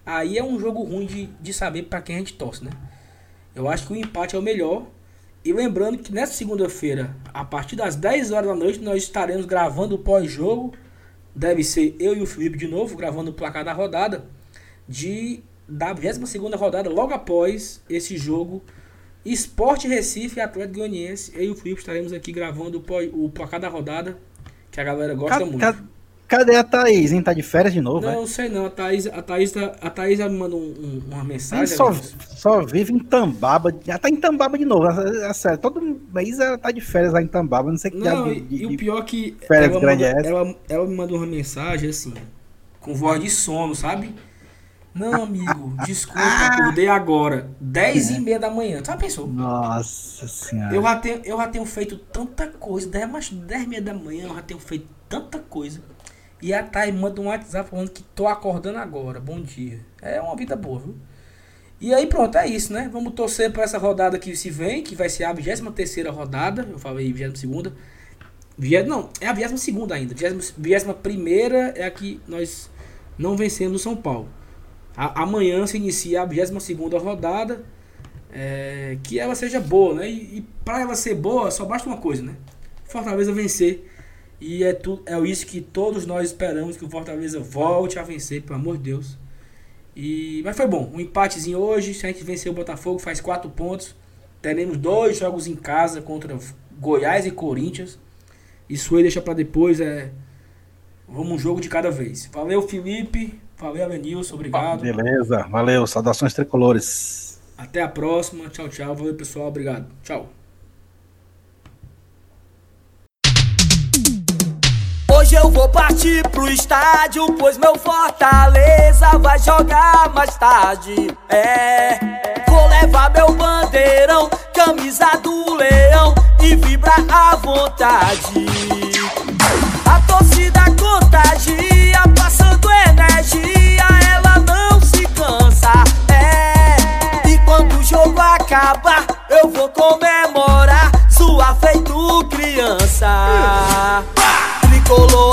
Aí é um jogo ruim de, de saber para quem a gente torce, né? Eu acho que o empate é o melhor. E lembrando que nessa segunda-feira, a partir das 10 horas da noite, nós estaremos gravando o pós-jogo. Deve ser eu e o Felipe de novo, gravando o placar da rodada. De, da 22 rodada, logo após esse jogo. Esporte Recife e Atlético Goianiense. Eu e o Felipe estaremos aqui gravando o, placar da rodada. Que a galera gosta ca, muito. Ca, Cadê a Thaís, hein? Tá de férias de novo, Não, é? sei não. A Thaís, a Thaís, tá, a Thaís já me mandou um, um, uma mensagem. Só, só vive em Tambaba. Já tá em Tambaba de novo. É, é sério. Todo mês ela tá de férias lá em Tambaba. Não sei que Não, de, de, e o pior que férias ela, mandou, é. Ela, ela me mandou uma mensagem assim, com voz de sono, sabe? Não, amigo, desculpa, acordei agora. 10 e meia da manhã. Já pensou? Nossa senhora. Eu já tenho, eu já tenho feito tanta coisa. 10, mais 10 e meia da manhã eu já tenho feito tanta coisa. E a Thay manda um WhatsApp falando que tô acordando agora. Bom dia. É uma vida boa, viu? E aí pronto, é isso, né? Vamos torcer para essa rodada que se vem, que vai ser a 23 rodada. Eu falei 22 ª Não, é a 22 ainda. 21 é a que nós não vencemos o São Paulo. A, amanhã se inicia a 22 rodada. É, que ela seja boa, né? E, e para ela ser boa, só basta uma coisa, né? Fortaleza vencer e é, tu, é isso que todos nós esperamos que o Fortaleza volte a vencer, pelo amor de Deus. E, mas foi bom. Um empatezinho hoje. Se a gente vencer o Botafogo, faz quatro pontos. Teremos dois jogos em casa contra Goiás e Corinthians. Isso aí deixa para depois. É, vamos um jogo de cada vez. Valeu, Felipe. Valeu, Alenilson, obrigado. Beleza, valeu, saudações tricolores. Até a próxima, tchau, tchau. Valeu, pessoal, obrigado. Tchau. Hoje eu vou partir pro estádio, pois meu Fortaleza vai jogar mais tarde. É, vou levar meu bandeirão, camisa do leão e vibrar à vontade. A torcida contagia, energia, ela não se cansa. É, e quando o jogo acabar, eu vou comemorar, sua feito criança tricolor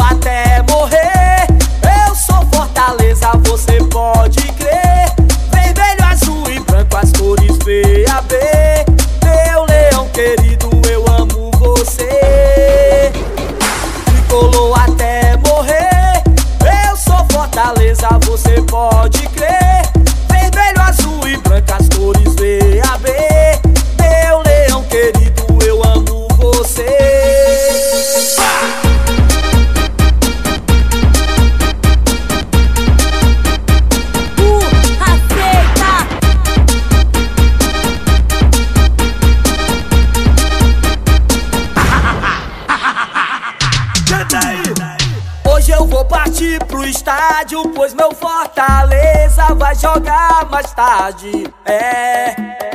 estádio, pois meu Fortaleza vai jogar mais tarde. É,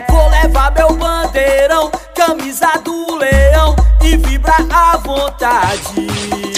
vou levar meu bandeirão, camisa do leão e vibrar à vontade.